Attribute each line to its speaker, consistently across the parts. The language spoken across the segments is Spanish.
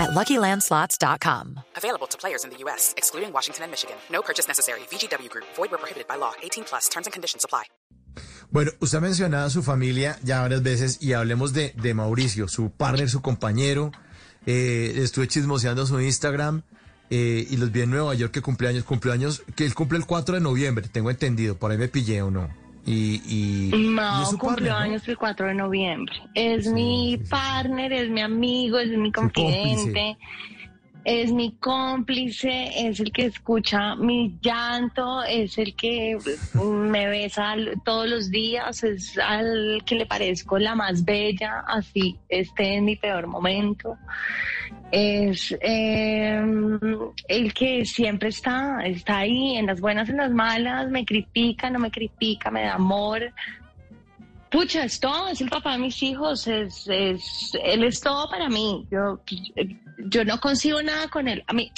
Speaker 1: at LuckyLandSlots.com.
Speaker 2: Available to players in the U.S., excluding Washington and Michigan. No purchase necessary. VGW Group. Void where prohibited by law. 18 plus. Terms and conditions apply.
Speaker 3: Bueno, usted ha mencionado a su familia ya varias veces y hablemos de, de Mauricio, su partner, su compañero. Eh, estuve chismoseando su Instagram eh, y los vi en Nueva York que cumpleaños, cumpleaños, que él cumple el 4 de noviembre, tengo entendido, por ahí me pillé o no. Y,
Speaker 4: No, cumplió
Speaker 3: partner, ¿no?
Speaker 4: años el 4 de noviembre. Es
Speaker 3: Sí,
Speaker 4: mi
Speaker 3: sí, sí.
Speaker 4: partner, es mi amigo, es mi confidente, es mi cómplice, es el que escucha mi llanto, es el que me besa todos los días, es al que le parezco la más bella, así esté en mi peor momento. Es eh, el que siempre está, está ahí en las buenas, en las malas, me critica, no me critica, me da amor. Pucha, es todo, es el papá de mis hijos, es, es, él es todo para mí. Yo, yo no consigo nada con él. A mí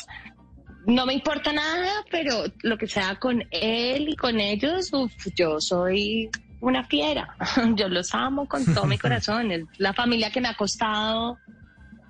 Speaker 4: no me importa nada, pero lo que sea con él y con ellos, uf, yo soy una fiera. Yo los amo con todo mi corazón. Es la familia que me ha costado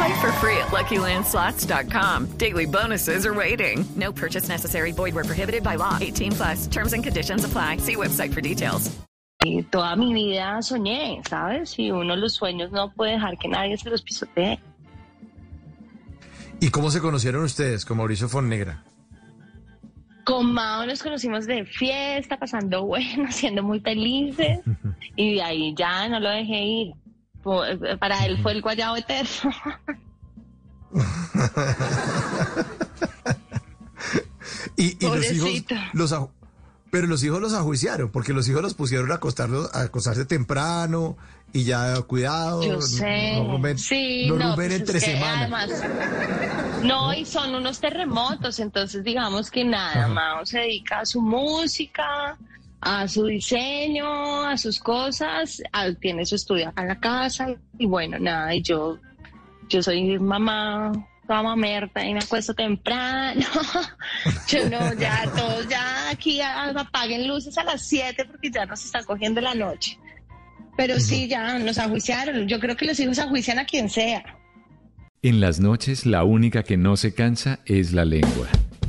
Speaker 5: Play for free at LuckyLandSlots.com. Daily bonuses are waiting. No purchase necessary. Void where prohibited by law. 18 plus. Terms and conditions apply. See website for details.
Speaker 4: que toda mi vida soñé, ¿sabes? Y uno los sueños no puede dejar que nadie se los pisotee.
Speaker 3: ¿Y cómo se conocieron ustedes con Mauricio Fonnegra?
Speaker 4: Con Mao nos conocimos de fiesta, pasando bueno, siendo muy felices. Y de ahí ya no lo dejé ir. Fue- Para él fue el guayabo eterno.
Speaker 3: Y, y los hijos, los pero los hijos los ajuiciaron, porque los hijos los pusieron a acostarlos, a acostarse temprano y ya cuidado.
Speaker 4: Yo sé.
Speaker 3: No, rumben,
Speaker 4: sí,
Speaker 3: no
Speaker 4: pues
Speaker 3: entre
Speaker 4: es que
Speaker 3: semana.
Speaker 4: además, no, y son unos terremotos, entonces digamos que nada, Mao se dedica a su música, a su diseño, a sus cosas, a- tiene su estudio acá en la casa, y bueno, nada, y yo, yo soy mamá, toda mamerta, y me acuesto temprano, yo no, ya todos ya aquí apaguen luces a las 7 porque ya nos está cogiendo la noche. Pero sí, ya nos ajuiciaron. Yo creo que los hijos ajuician a quien sea.
Speaker 6: En las noches la única que no se cansa es la lengua.